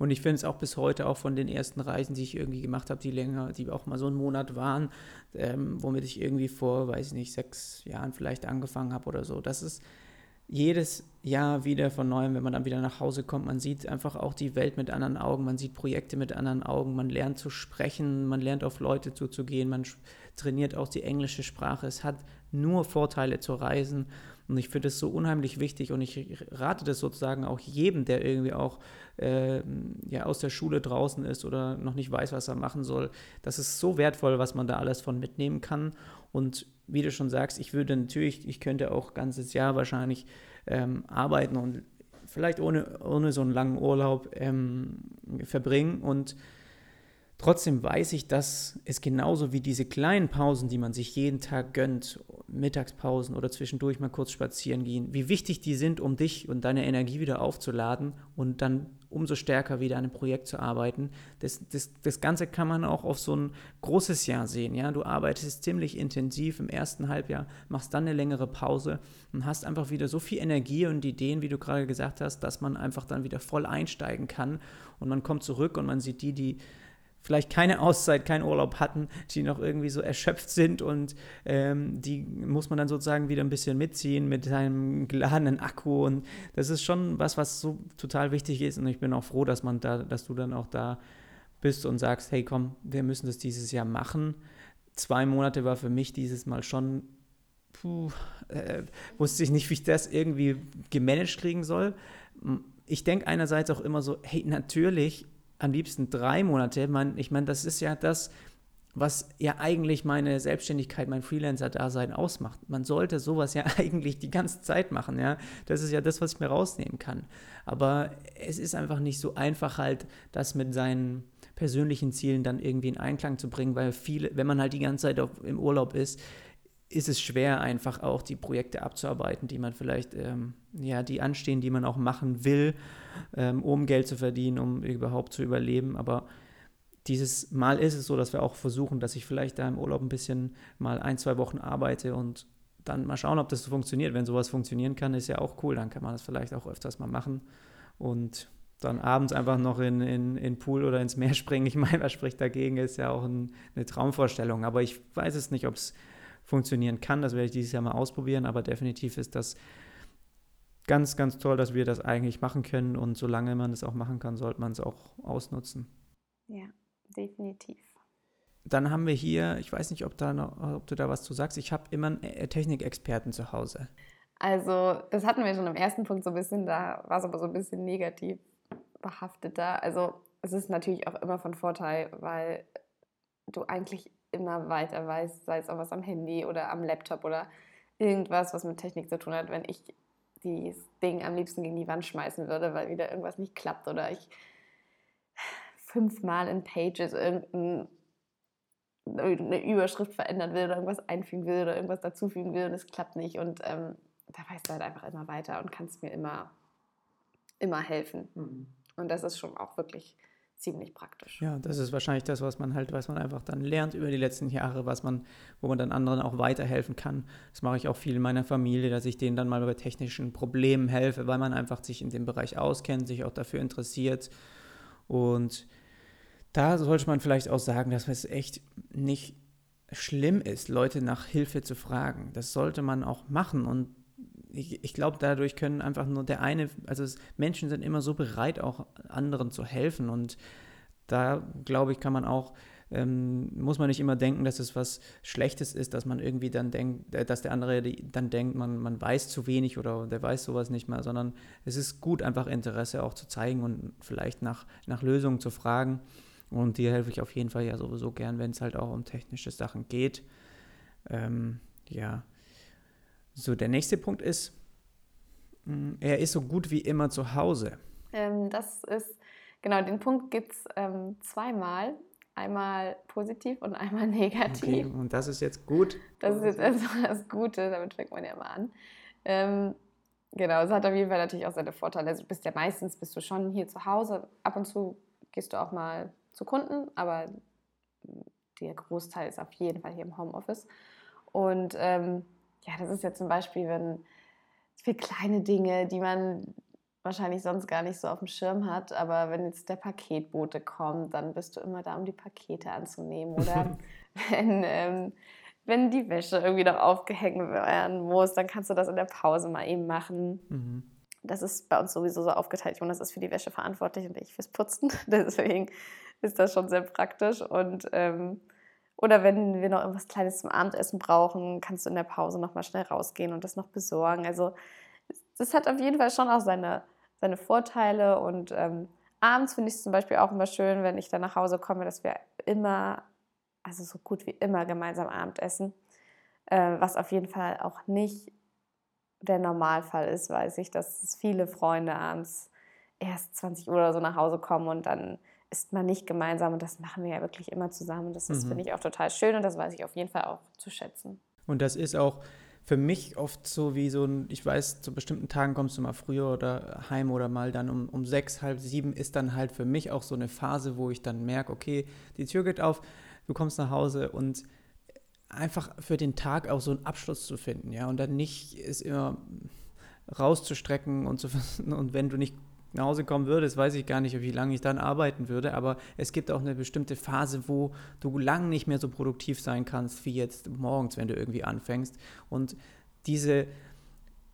Und ich finde es auch bis heute, auch von den ersten Reisen, die ich irgendwie gemacht habe, die länger, die auch mal so einen Monat waren, ähm, womit ich irgendwie vor, weiß ich nicht, sechs Jahren vielleicht angefangen habe oder so. Das ist jedes Jahr wieder von neuem, wenn man dann wieder nach Hause kommt. Man sieht einfach auch die Welt mit anderen Augen, man sieht Projekte mit anderen Augen, man lernt zu sprechen, man lernt auf Leute zuzugehen, man trainiert auch die englische Sprache. Es hat nur Vorteile zu reisen und ich finde es so unheimlich wichtig und ich rate das sozusagen auch jedem, der irgendwie auch äh, ja, aus der Schule draußen ist oder noch nicht weiß, was er machen soll. Das ist so wertvoll, was man da alles von mitnehmen kann. Und wie du schon sagst, ich würde natürlich, ich könnte auch ganzes Jahr wahrscheinlich ähm, arbeiten und vielleicht ohne, ohne so einen langen Urlaub ähm, verbringen und Trotzdem weiß ich, dass es genauso wie diese kleinen Pausen, die man sich jeden Tag gönnt, Mittagspausen oder zwischendurch mal kurz spazieren gehen, wie wichtig die sind, um dich und deine Energie wieder aufzuladen und dann umso stärker wieder an einem Projekt zu arbeiten. Das, das, das Ganze kann man auch auf so ein großes Jahr sehen. Ja? Du arbeitest ziemlich intensiv im ersten Halbjahr, machst dann eine längere Pause und hast einfach wieder so viel Energie und Ideen, wie du gerade gesagt hast, dass man einfach dann wieder voll einsteigen kann und man kommt zurück und man sieht die, die vielleicht keine Auszeit, keinen Urlaub hatten, die noch irgendwie so erschöpft sind und ähm, die muss man dann sozusagen wieder ein bisschen mitziehen mit seinem geladenen Akku und das ist schon was, was so total wichtig ist und ich bin auch froh, dass man da, dass du dann auch da bist und sagst, hey komm, wir müssen das dieses Jahr machen. Zwei Monate war für mich dieses Mal schon, puh, äh, wusste ich nicht, wie ich das irgendwie gemanagt kriegen soll. Ich denke einerseits auch immer so, hey, natürlich am liebsten drei Monate. Man, ich meine, das ist ja das, was ja eigentlich meine Selbstständigkeit, mein Freelancer-Dasein ausmacht. Man sollte sowas ja eigentlich die ganze Zeit machen, ja. Das ist ja das, was ich mir rausnehmen kann. Aber es ist einfach nicht so einfach halt, das mit seinen persönlichen Zielen dann irgendwie in Einklang zu bringen, weil viele, wenn man halt die ganze Zeit auf, im Urlaub ist, ist es schwer, einfach auch die Projekte abzuarbeiten, die man vielleicht, ähm, ja, die anstehen, die man auch machen will, ähm, um Geld zu verdienen, um überhaupt zu überleben. Aber dieses Mal ist es so, dass wir auch versuchen, dass ich vielleicht da im Urlaub ein bisschen mal ein, zwei Wochen arbeite und dann mal schauen, ob das so funktioniert. Wenn sowas funktionieren kann, ist ja auch cool. Dann kann man das vielleicht auch öfters mal machen und dann abends einfach noch in, in, in Pool oder ins Meer springen. Ich meine, was spricht dagegen, ist ja auch ein, eine Traumvorstellung. Aber ich weiß es nicht, ob es funktionieren kann. Das werde ich dieses Jahr mal ausprobieren, aber definitiv ist das ganz, ganz toll, dass wir das eigentlich machen können und solange man es auch machen kann, sollte man es auch ausnutzen. Ja, definitiv. Dann haben wir hier, ich weiß nicht, ob, da noch, ob du da was zu sagst, ich habe immer einen äh, Technikexperten zu Hause. Also, das hatten wir schon im ersten Punkt so ein bisschen, da war es aber so ein bisschen negativ behafteter. Also, es ist natürlich auch immer von Vorteil, weil du eigentlich immer weiter weiß, sei es auch was am Handy oder am Laptop oder irgendwas, was mit Technik zu tun hat, wenn ich dieses Ding am liebsten gegen die Wand schmeißen würde, weil wieder irgendwas nicht klappt oder ich fünfmal in Pages irgendeine Überschrift verändern will oder irgendwas einfügen will oder irgendwas dazufügen will und es klappt nicht. Und ähm, da weißt du halt einfach immer weiter und kannst mir immer, immer helfen. Mhm. Und das ist schon auch wirklich ziemlich praktisch. Ja, das ist wahrscheinlich das, was man halt, was man einfach dann lernt über die letzten Jahre, was man, wo man dann anderen auch weiterhelfen kann. Das mache ich auch viel in meiner Familie, dass ich denen dann mal bei technischen Problemen helfe, weil man einfach sich in dem Bereich auskennt, sich auch dafür interessiert. Und da sollte man vielleicht auch sagen, dass es echt nicht schlimm ist, Leute nach Hilfe zu fragen. Das sollte man auch machen und ich, ich glaube, dadurch können einfach nur der eine, also es, Menschen sind immer so bereit, auch anderen zu helfen. Und da, glaube ich, kann man auch, ähm, muss man nicht immer denken, dass es was Schlechtes ist, dass man irgendwie dann denkt, äh, dass der andere dann denkt, man, man weiß zu wenig oder der weiß sowas nicht mehr, sondern es ist gut, einfach Interesse auch zu zeigen und vielleicht nach, nach Lösungen zu fragen. Und dir helfe ich auf jeden Fall ja sowieso gern, wenn es halt auch um technische Sachen geht. Ähm, ja, so, der nächste Punkt ist, mm, er ist so gut wie immer zu Hause. Ähm, das ist, genau, den Punkt gibt es ähm, zweimal. Einmal positiv und einmal negativ. Okay, und das ist jetzt gut. Das ist jetzt erstmal das Gute, damit fängt man ja mal an. Ähm, genau, es hat auf jeden Fall natürlich auch seine Vorteile. Also du bist ja meistens bist du schon hier zu Hause. Ab und zu gehst du auch mal zu Kunden, aber der Großteil ist auf jeden Fall hier im Homeoffice. Und ähm, ja, das ist ja zum Beispiel, wenn für kleine Dinge, die man wahrscheinlich sonst gar nicht so auf dem Schirm hat, aber wenn jetzt der Paketbote kommt, dann bist du immer da, um die Pakete anzunehmen. Oder wenn, ähm, wenn die Wäsche irgendwie noch aufgehängt werden muss, dann kannst du das in der Pause mal eben machen. Mhm. Das ist bei uns sowieso so aufgeteilt. Jonas ist für die Wäsche verantwortlich und ich fürs Putzen. Deswegen ist das schon sehr praktisch. Und ähm, oder wenn wir noch irgendwas Kleines zum Abendessen brauchen, kannst du in der Pause noch mal schnell rausgehen und das noch besorgen. Also das hat auf jeden Fall schon auch seine, seine Vorteile. Und ähm, abends finde ich es zum Beispiel auch immer schön, wenn ich dann nach Hause komme, dass wir immer, also so gut wie immer gemeinsam Abendessen. Äh, was auf jeden Fall auch nicht der Normalfall ist, weiß ich, dass viele Freunde abends erst 20 Uhr oder so nach Hause kommen und dann isst man nicht gemeinsam und das machen wir ja wirklich immer zusammen. Das mhm. finde ich, auch total schön und das weiß ich auf jeden Fall auch zu schätzen. Und das ist auch für mich oft so wie so ein, ich weiß, zu bestimmten Tagen kommst du mal früher oder heim oder mal dann um, um sechs, halb sieben ist dann halt für mich auch so eine Phase, wo ich dann merke, okay, die Tür geht auf, du kommst nach Hause und einfach für den Tag auch so einen Abschluss zu finden, ja, und dann nicht ist immer rauszustrecken und zu und wenn du nicht nach Hause kommen würdest, weiß ich gar nicht, wie lange ich dann arbeiten würde, aber es gibt auch eine bestimmte Phase, wo du lang nicht mehr so produktiv sein kannst wie jetzt morgens, wenn du irgendwie anfängst. Und diese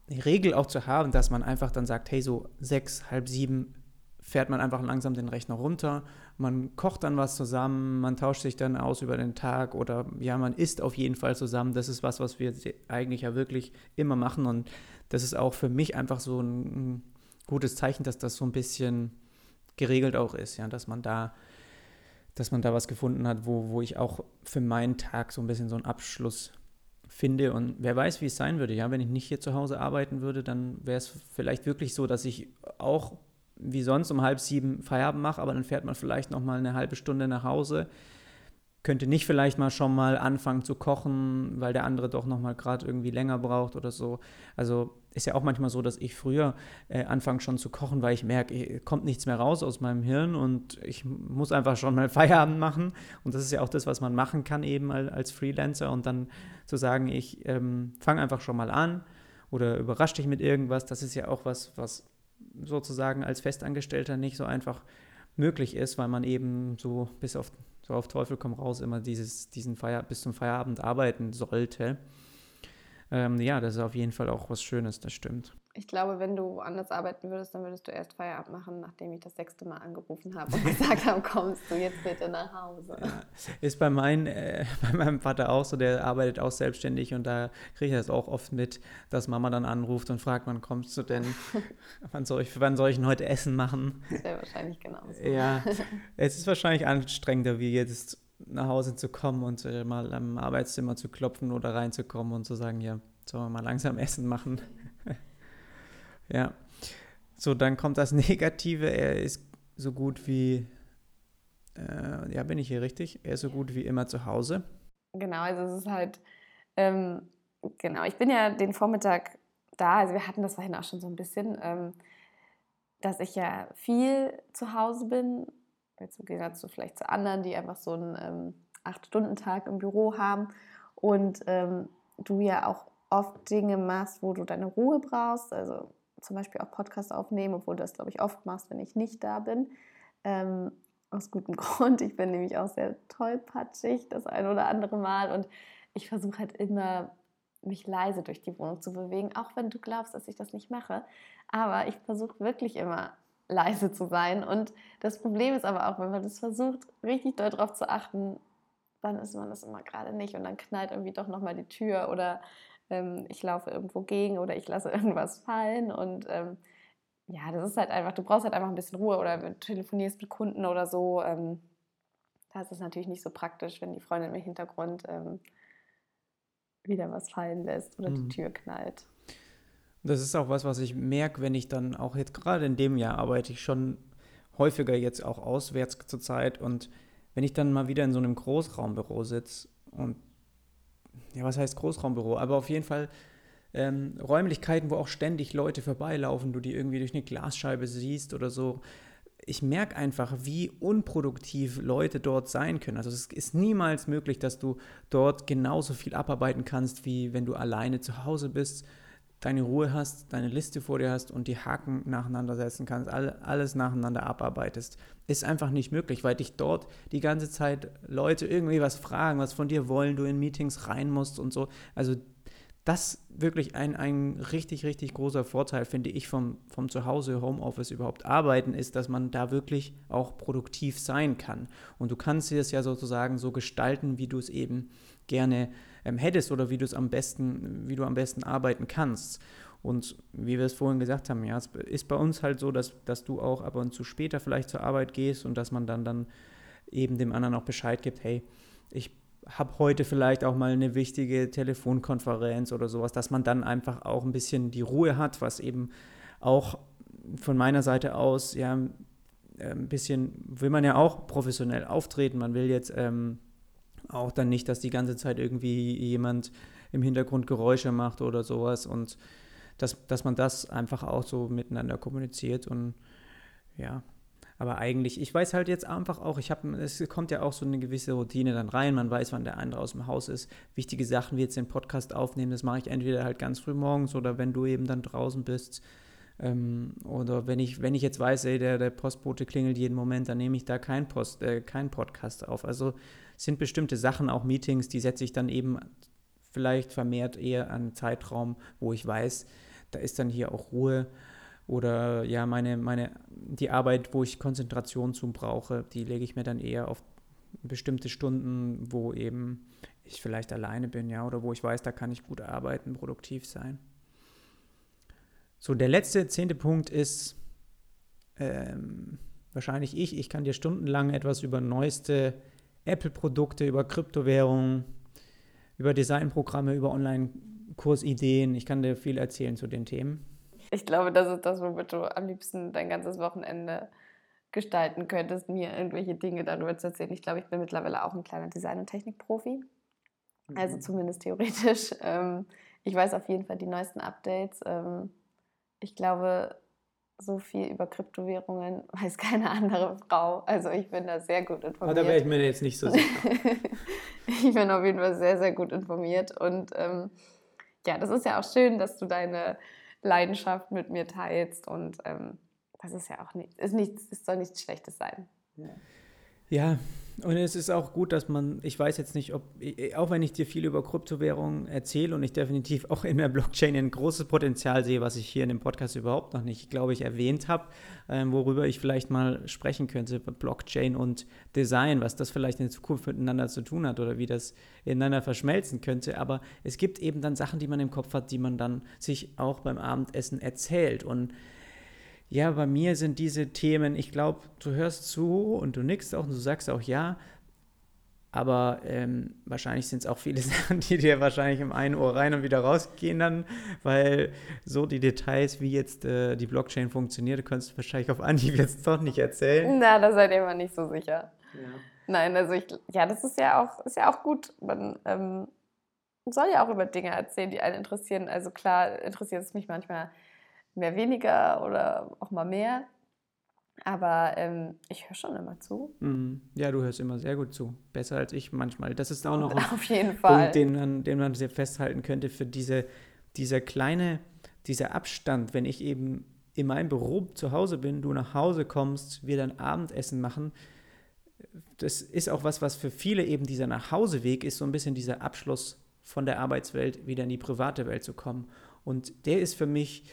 Regel auch zu haben, dass man einfach dann sagt, hey, so sechs, halb sieben fährt man einfach langsam den Rechner runter, man kocht dann was zusammen, man tauscht sich dann aus über den Tag oder ja, man isst auf jeden Fall zusammen. Das ist was, was wir eigentlich ja wirklich immer machen und das ist auch für mich einfach so ein gutes Zeichen, dass das so ein bisschen geregelt auch ist, ja, dass man da, dass man da was gefunden hat, wo, wo ich auch für meinen Tag so ein bisschen so einen Abschluss finde. Und wer weiß, wie es sein würde, ja, wenn ich nicht hier zu Hause arbeiten würde, dann wäre es vielleicht wirklich so, dass ich auch wie sonst um halb sieben Feierabend mache, aber dann fährt man vielleicht noch mal eine halbe Stunde nach Hause könnte nicht vielleicht mal schon mal anfangen zu kochen, weil der andere doch noch mal gerade irgendwie länger braucht oder so. Also ist ja auch manchmal so, dass ich früher äh, anfange schon zu kochen, weil ich merke, kommt nichts mehr raus aus meinem Hirn und ich muss einfach schon mal Feierabend machen. Und das ist ja auch das, was man machen kann eben als Freelancer und dann zu sagen, ich ähm, fange einfach schon mal an oder überrasche dich mit irgendwas. Das ist ja auch was, was sozusagen als Festangestellter nicht so einfach möglich ist, weil man eben so bis auf so auf Teufel komm raus immer dieses, diesen Feier, bis zum Feierabend arbeiten sollte. Ähm, ja, das ist auf jeden Fall auch was Schönes, das stimmt. Ich glaube, wenn du woanders arbeiten würdest, dann würdest du erst Feierabend machen, nachdem ich das sechste Mal angerufen habe und gesagt habe, kommst du jetzt bitte nach Hause. Ja, ist bei, mein, äh, bei meinem Vater auch so, der arbeitet auch selbstständig und da kriege ich das auch oft mit, dass Mama dann anruft und fragt, wann kommst du denn, wann soll ich, wann soll ich denn heute Essen machen? Das wäre wahrscheinlich genauso. Ja, es ist wahrscheinlich anstrengender, wie jetzt nach Hause zu kommen und äh, mal am Arbeitszimmer zu klopfen oder reinzukommen und zu sagen, ja, sollen wir mal langsam Essen machen. ja. So, dann kommt das Negative. Er ist so gut wie, äh, ja, bin ich hier richtig? Er ist so gut wie immer zu Hause. Genau, also es ist halt, ähm, genau, ich bin ja den Vormittag da, also wir hatten das vorhin auch schon so ein bisschen, ähm, dass ich ja viel zu Hause bin, jetzt im Gegensatz zu vielleicht zu anderen, die einfach so einen ähm, Acht-Stunden-Tag im Büro haben und ähm, du ja auch oft Dinge machst, wo du deine Ruhe brauchst, also zum Beispiel auch Podcast aufnehmen, obwohl du das, glaube ich, oft machst, wenn ich nicht da bin. Ähm, aus gutem Grund. Ich bin nämlich auch sehr tollpatschig das ein oder andere Mal und ich versuche halt immer, mich leise durch die Wohnung zu bewegen, auch wenn du glaubst, dass ich das nicht mache. Aber ich versuche wirklich immer leise zu sein. Und das Problem ist aber auch, wenn man das versucht, richtig doll darauf zu achten, dann ist man das immer gerade nicht und dann knallt irgendwie doch nochmal die Tür oder ähm, ich laufe irgendwo gegen oder ich lasse irgendwas fallen und ähm, ja, das ist halt einfach, du brauchst halt einfach ein bisschen Ruhe oder du telefonierst mit Kunden oder so. Ähm, da ist es natürlich nicht so praktisch, wenn die Freundin im Hintergrund ähm, wieder was fallen lässt oder mhm. die Tür knallt. Das ist auch was, was ich merke, wenn ich dann auch jetzt gerade in dem Jahr arbeite ich schon häufiger jetzt auch auswärts zur Zeit und wenn ich dann mal wieder in so einem Großraumbüro sitze und ja, was heißt Großraumbüro, aber auf jeden Fall ähm, Räumlichkeiten, wo auch ständig Leute vorbeilaufen, du die irgendwie durch eine Glasscheibe siehst oder so. Ich merke einfach, wie unproduktiv Leute dort sein können. Also es ist niemals möglich, dass du dort genauso viel abarbeiten kannst, wie wenn du alleine zu Hause bist deine Ruhe hast, deine Liste vor dir hast und die Haken nacheinander setzen kannst, alles nacheinander abarbeitest, ist einfach nicht möglich, weil dich dort die ganze Zeit Leute irgendwie was fragen, was von dir wollen, du in Meetings rein musst und so. Also das wirklich ein, ein richtig, richtig großer Vorteil, finde ich, vom, vom Zuhause Homeoffice überhaupt arbeiten, ist, dass man da wirklich auch produktiv sein kann. Und du kannst es ja sozusagen so gestalten, wie du es eben gerne ähm, hättest oder wie du es am besten, wie du am besten arbeiten kannst. Und wie wir es vorhin gesagt haben, ja, es ist bei uns halt so, dass, dass du auch ab und zu später vielleicht zur Arbeit gehst und dass man dann, dann eben dem anderen auch Bescheid gibt, hey, ich habe heute vielleicht auch mal eine wichtige Telefonkonferenz oder sowas, dass man dann einfach auch ein bisschen die Ruhe hat, was eben auch von meiner Seite aus ja ein bisschen, will man ja auch professionell auftreten. Man will jetzt ähm, auch dann nicht, dass die ganze Zeit irgendwie jemand im Hintergrund Geräusche macht oder sowas und dass, dass man das einfach auch so miteinander kommuniziert und ja, aber eigentlich, ich weiß halt jetzt einfach auch, ich habe, es kommt ja auch so eine gewisse Routine dann rein, man weiß, wann der andere aus dem Haus ist. Wichtige Sachen wie jetzt den Podcast aufnehmen, das mache ich entweder halt ganz früh morgens oder wenn du eben dann draußen bist. Ähm, oder wenn ich, wenn ich jetzt weiß, ey, der, der Postbote klingelt jeden Moment, dann nehme ich da keinen Post, äh, kein Podcast auf. Also sind bestimmte Sachen, auch Meetings, die setze ich dann eben vielleicht vermehrt eher an einen Zeitraum, wo ich weiß, da ist dann hier auch Ruhe oder ja, meine, meine, die Arbeit, wo ich Konzentration zum brauche, die lege ich mir dann eher auf bestimmte Stunden, wo eben ich vielleicht alleine bin, ja, oder wo ich weiß, da kann ich gut arbeiten, produktiv sein. So, der letzte, zehnte Punkt ist ähm, wahrscheinlich ich. Ich kann dir stundenlang etwas über neueste Apple-Produkte, über Kryptowährungen, über Designprogramme, über Online-Kursideen. Ich kann dir viel erzählen zu den Themen. Ich glaube, das ist das, womit du am liebsten dein ganzes Wochenende gestalten könntest, mir irgendwelche Dinge darüber zu erzählen. Ich glaube, ich bin mittlerweile auch ein kleiner Design- und Technikprofi. Also mhm. zumindest theoretisch. Ähm, ich weiß auf jeden Fall die neuesten Updates. Ähm, ich glaube, so viel über Kryptowährungen weiß keine andere Frau. Also ich bin da sehr gut informiert. Aber da wäre ich mir jetzt nicht so sicher. ich bin auf jeden Fall sehr, sehr gut informiert. Und ähm, ja, das ist ja auch schön, dass du deine Leidenschaft mit mir teilst. Und ähm, das ist ja auch nicht, ist nichts, es soll nichts Schlechtes sein. Ja. ja. Und es ist auch gut, dass man, ich weiß jetzt nicht, ob, auch wenn ich dir viel über Kryptowährungen erzähle und ich definitiv auch in der Blockchain ein großes Potenzial sehe, was ich hier in dem Podcast überhaupt noch nicht, glaube ich, erwähnt habe, ähm, worüber ich vielleicht mal sprechen könnte, Blockchain und Design, was das vielleicht in Zukunft miteinander zu tun hat oder wie das ineinander verschmelzen könnte. Aber es gibt eben dann Sachen, die man im Kopf hat, die man dann sich auch beim Abendessen erzählt und ja, bei mir sind diese Themen, ich glaube, du hörst zu und du nickst auch und du sagst auch ja, aber ähm, wahrscheinlich sind es auch viele Sachen, die dir wahrscheinlich im einen Ohr rein und wieder rausgehen dann, weil so die Details, wie jetzt äh, die Blockchain funktioniert, könntest du wahrscheinlich auf Anhieb jetzt doch nicht erzählen. Na, da seid ihr immer nicht so sicher. Ja. Nein, also ich, ja, das ist ja auch, ist ja auch gut. Man ähm, soll ja auch über Dinge erzählen, die einen interessieren. Also klar interessiert es mich manchmal mehr weniger oder auch mal mehr. Aber ähm, ich höre schon immer zu. Mhm. Ja, du hörst immer sehr gut zu. Besser als ich manchmal. Das ist auch noch ein Auf jeden Fall. Punkt, den man, den man sehr festhalten könnte für diese, dieser kleine, dieser Abstand, wenn ich eben in meinem Büro zu Hause bin, du nach Hause kommst, wir dann Abendessen machen. Das ist auch was, was für viele eben dieser Nachhauseweg ist, so ein bisschen dieser Abschluss von der Arbeitswelt wieder in die private Welt zu kommen. Und der ist für mich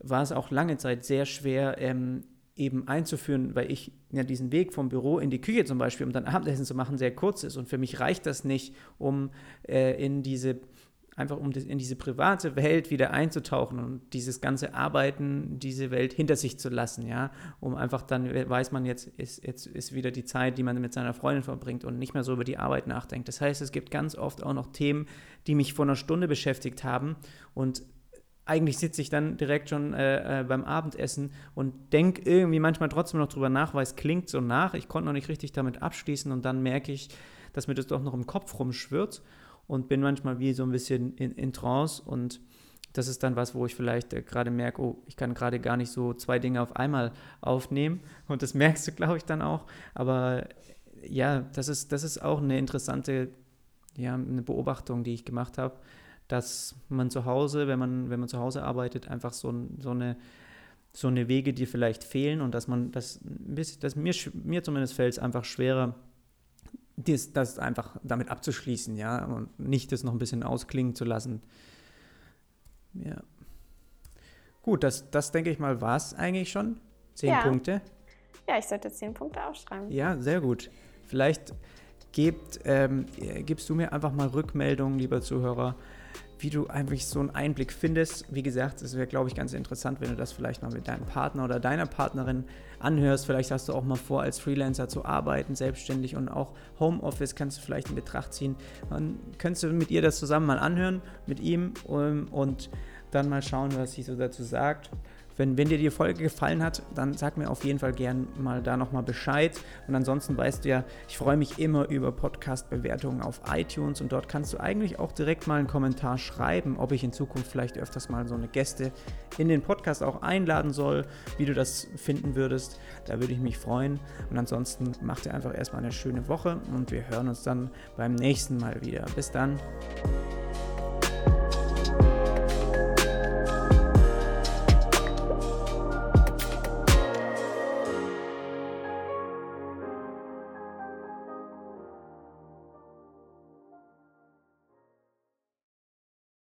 war es auch lange Zeit sehr schwer, ähm, eben einzuführen, weil ich ja diesen Weg vom Büro in die Küche zum Beispiel, um dann Abendessen zu machen, sehr kurz ist. Und für mich reicht das nicht, um äh, in diese einfach um in diese private Welt wieder einzutauchen und dieses ganze Arbeiten, diese Welt hinter sich zu lassen, ja, um einfach dann weiß man jetzt ist jetzt ist wieder die Zeit, die man mit seiner Freundin verbringt und nicht mehr so über die Arbeit nachdenkt. Das heißt, es gibt ganz oft auch noch Themen, die mich vor einer Stunde beschäftigt haben und eigentlich sitze ich dann direkt schon äh, äh, beim Abendessen und denke irgendwie manchmal trotzdem noch drüber nach, weil es klingt so nach. Ich konnte noch nicht richtig damit abschließen und dann merke ich, dass mir das doch noch im Kopf rumschwirrt und bin manchmal wie so ein bisschen in, in Trance und das ist dann was, wo ich vielleicht äh, gerade merke, oh, ich kann gerade gar nicht so zwei Dinge auf einmal aufnehmen und das merkst du, glaube ich, dann auch. Aber ja, das ist, das ist auch eine interessante ja, eine Beobachtung, die ich gemacht habe dass man zu Hause, wenn man, wenn man zu Hause arbeitet, einfach so, so eine so eine Wege, die vielleicht fehlen und dass man das, dass mir, mir zumindest fällt es einfach schwerer, das, das einfach damit abzuschließen, ja, und nicht das noch ein bisschen ausklingen zu lassen. Ja. Gut, das, das denke ich mal, war es eigentlich schon. Zehn ja. Punkte. Ja, ich sollte zehn Punkte aufschreiben. Ja, sehr gut. Vielleicht gebt, ähm, gibst du mir einfach mal Rückmeldungen, lieber Zuhörer, wie du einfach so einen Einblick findest. Wie gesagt, es wäre, glaube ich, ganz interessant, wenn du das vielleicht mal mit deinem Partner oder deiner Partnerin anhörst. Vielleicht hast du auch mal vor, als Freelancer zu arbeiten, selbstständig und auch Homeoffice kannst du vielleicht in Betracht ziehen. Dann könntest du mit ihr das zusammen mal anhören, mit ihm und dann mal schauen, was sie so dazu sagt. Wenn, wenn dir die Folge gefallen hat, dann sag mir auf jeden Fall gern mal da nochmal Bescheid. Und ansonsten weißt du ja, ich freue mich immer über Podcast-Bewertungen auf iTunes und dort kannst du eigentlich auch direkt mal einen Kommentar schreiben, ob ich in Zukunft vielleicht öfters mal so eine Gäste in den Podcast auch einladen soll, wie du das finden würdest. Da würde ich mich freuen. Und ansonsten mach dir einfach erstmal eine schöne Woche und wir hören uns dann beim nächsten Mal wieder. Bis dann.